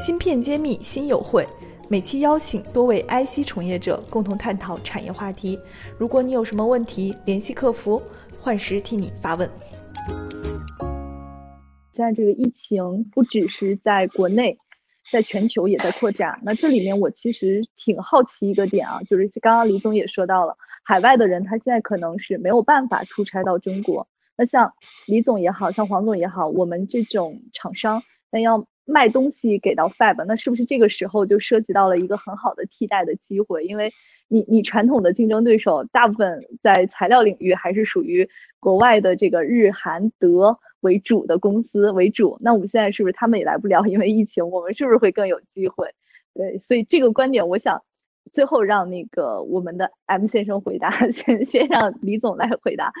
芯片揭秘新友会，每期邀请多位 IC 从业者共同探讨产业话题。如果你有什么问题，联系客服，幻时替你发问。现在这个疫情不只是在国内，在全球也在扩展。那这里面我其实挺好奇一个点啊，就是刚刚李总也说到了，海外的人他现在可能是没有办法出差到中国。那像李总也好像黄总也好，我们这种厂商，那要卖东西给到 Fab，那是不是这个时候就涉及到了一个很好的替代的机会？因为你你传统的竞争对手大部分在材料领域还是属于国外的这个日韩德为主的公司为主，那我们现在是不是他们也来不了？因为疫情，我们是不是会更有机会？对，所以这个观点，我想。最后让那个我们的 M 先生回答，先先让李总来回答，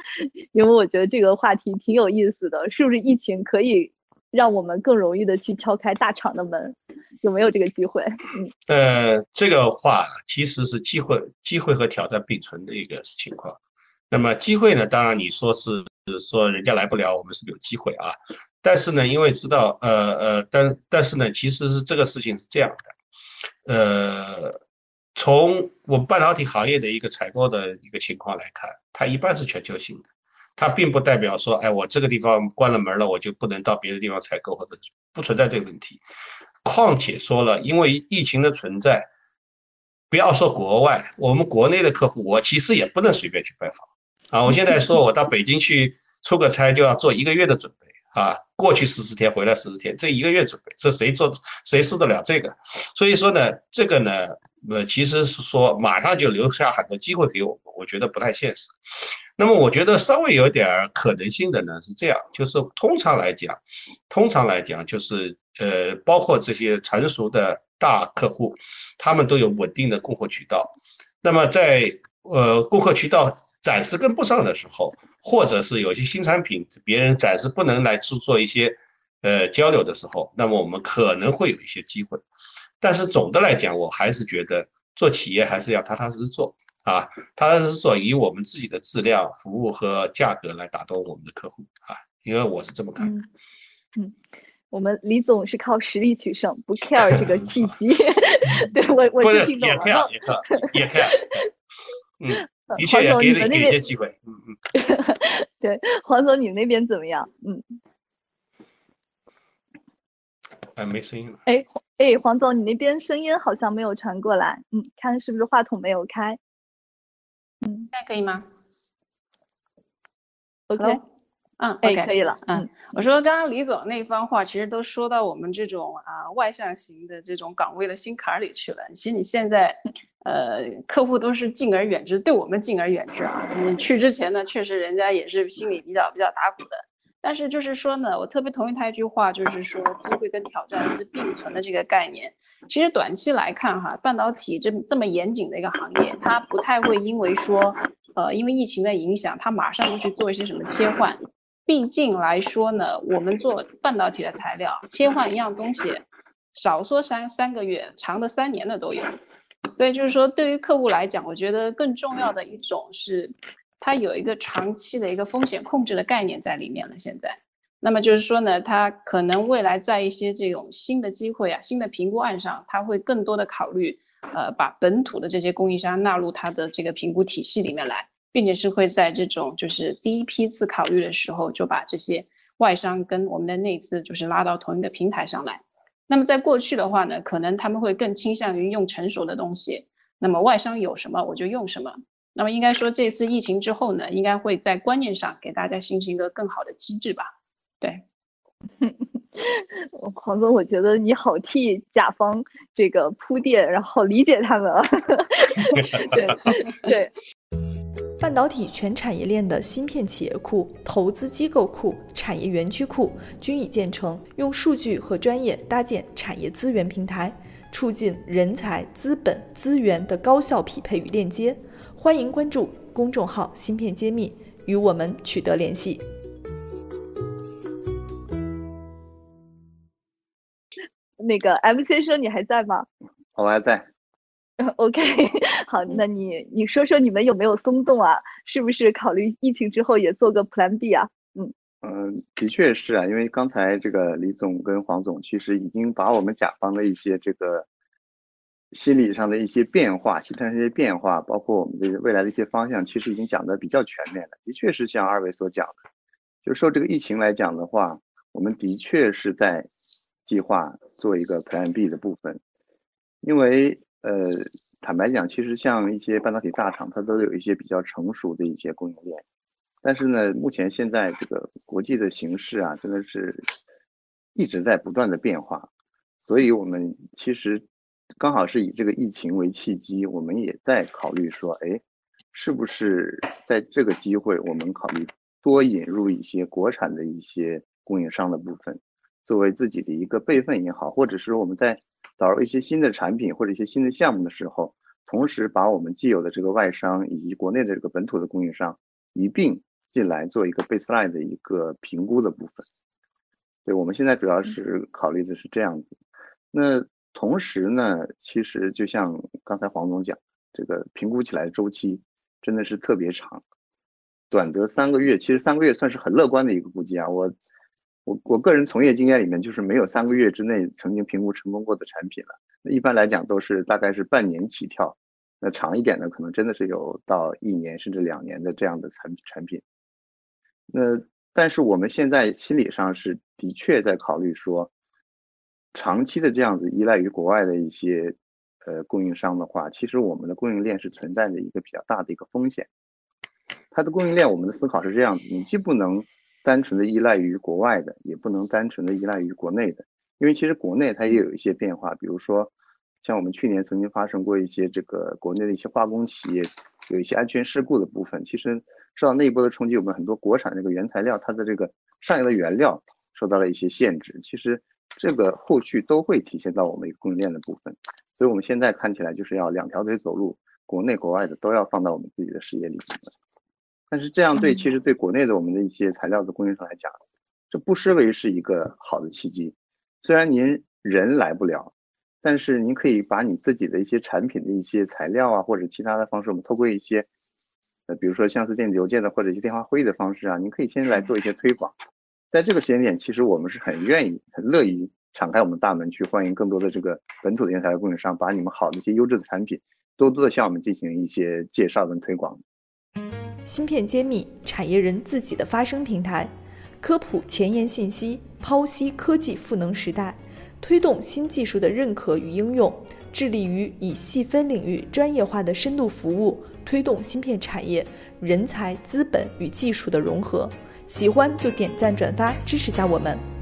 因为我觉得这个话题挺有意思的，是不是疫情可以让我们更容易的去敲开大厂的门？有没有这个机会？嗯，呃，这个话其实是机会，机会和挑战并存的一个情况。那么机会呢？当然你说是说人家来不了，我们是有机会啊。但是呢，因为知道，呃呃，但但是呢，其实是这个事情是这样的，呃。从我半导体行业的一个采购的一个情况来看，它一般是全球性的，它并不代表说，哎，我这个地方关了门了，我就不能到别的地方采购，或者不存在这个问题。况且说了，因为疫情的存在，不要说国外，我们国内的客户，我其实也不能随便去拜访啊。我现在说我到北京去出个差，就要做一个月的准备。啊，过去四十天，回来四十天，这一个月准备，这谁做谁受得了这个？所以说呢，这个呢，呃，其实是说马上就留下很多机会给我们，我觉得不太现实。那么我觉得稍微有点可能性的呢是这样，就是通常来讲，通常来讲就是呃，包括这些成熟的大客户，他们都有稳定的供货渠道。那么在呃供货渠道暂时跟不上的时候。或者是有些新产品，别人暂时不能来去做一些呃交流的时候，那么我们可能会有一些机会。但是总的来讲，我还是觉得做企业还是要踏踏实实做啊，踏踏实实做，以我们自己的质量、服务和价格来打动我们的客户啊，因为我是这么看的。嗯，我们李总是靠实力取胜，不 care 这个契 机。对我，我是听懂了。也 care，也 care，也 care。嗯。的确也给了一些机会，嗯嗯，对，黄总，你们那边怎么样？嗯，哎，没声音了。哎，哎，黄总，你那边声音好像没有传过来，嗯，看是不是话筒没有开？嗯，现在可以吗？OK，嗯，OK，可以了。嗯，我说刚刚李总那番话，其实都说到我们这种啊外向型的这种岗位的心坎里去了。其实你现在。呃，客户都是敬而远之，对我们敬而远之啊。你去之前呢，确实人家也是心里比较比较打鼓的。但是就是说呢，我特别同意他一句话，就是说机会跟挑战是并存的这个概念。其实短期来看哈，半导体这这么严谨的一个行业，它不太会因为说，呃，因为疫情的影响，它马上就去做一些什么切换。毕竟来说呢，我们做半导体的材料，切换一样东西，少说三三个月，长的三年的都有。所以就是说，对于客户来讲，我觉得更重要的一种是，它有一个长期的一个风险控制的概念在里面了。现在，那么就是说呢，它可能未来在一些这种新的机会啊、新的评估案上，它会更多的考虑，呃，把本土的这些供应商纳入它的这个评估体系里面来，并且是会在这种就是第一批次考虑的时候，就把这些外商跟我们的内资就是拉到同一个平台上来。那么在过去的话呢，可能他们会更倾向于用成熟的东西。那么外商有什么我就用什么。那么应该说这次疫情之后呢，应该会在观念上给大家形成一个更好的机制吧？对，黄总，我觉得你好替甲方这个铺垫，然后理解他们啊。对对。半导体全产业链的芯片企业库、投资机构库、产业园区库均已建成，用数据和专业搭建产业资源平台，促进人才、资本、资源的高效匹配与链接。欢迎关注公众号“芯片揭秘”，与我们取得联系。那个 M 先生，你还在吗？我还在。OK，好，那你你说说你们有没有松动啊？是不是考虑疫情之后也做个 Plan B 啊？嗯嗯，的确是啊，因为刚才这个李总跟黄总其实已经把我们甲方的一些这个心理上的一些变化、形成一些变化，包括我们的未来的一些方向，其实已经讲的比较全面了。的确是像二位所讲的，就受这个疫情来讲的话，我们的确是在计划做一个 Plan B 的部分，因为呃，坦白讲，其实像一些半导体大厂，它都有一些比较成熟的一些供应链。但是呢，目前现在这个国际的形势啊，真的是一直在不断的变化，所以我们其实刚好是以这个疫情为契机，我们也在考虑说，哎，是不是在这个机会，我们考虑多引入一些国产的一些供应商的部分，作为自己的一个备份也好，或者是我们在导入一些新的产品或者一些新的项目的时候，同时把我们既有的这个外商以及国内的这个本土的供应商一并。进来做一个 baseline 的一个评估的部分，对，我们现在主要是考虑的是这样子。那同时呢，其实就像刚才黄总讲，这个评估起来周期真的是特别长，短则三个月，其实三个月算是很乐观的一个估计啊。我我我个人从业经验里面，就是没有三个月之内曾经评估成功过的产品了。一般来讲都是大概是半年起跳，那长一点的可能真的是有到一年甚至两年的这样的产产品。那但是我们现在心理上是的确在考虑说，长期的这样子依赖于国外的一些呃供应商的话，其实我们的供应链是存在着一个比较大的一个风险。它的供应链，我们的思考是这样子：你既不能单纯的依赖于国外的，也不能单纯的依赖于国内的，因为其实国内它也有一些变化，比如说像我们去年曾经发生过一些这个国内的一些化工企业有一些安全事故的部分，其实。受到那一波的冲击，我们很多国产这个原材料，它的这个上游的原料受到了一些限制。其实这个后续都会体现到我们一个供应链的部分，所以我们现在看起来就是要两条腿走路，国内国外的都要放到我们自己的事业里面。但是这样对其实对国内的我们的一些材料的供应商来讲，这不失为是一个好的契机。虽然您人来不了，但是您可以把你自己的一些产品的一些材料啊，或者其他的方式，我们透过一些呃。比如说像是电子邮件的或者一些电话会议的方式啊，您可以先来做一些推广。在这个时间点，其实我们是很愿意、很乐意敞开我们大门去欢迎更多的这个本土的原材料供应商，把你们好的一些优质的产品，多多的向我们进行一些介绍跟推广。芯片揭秘，产业人自己的发声平台，科普前沿信息，剖析科技赋能时代，推动新技术的认可与应用，致力于以细分领域专业化的深度服务。推动芯片产业人才、资本与技术的融合，喜欢就点赞转发支持下我们。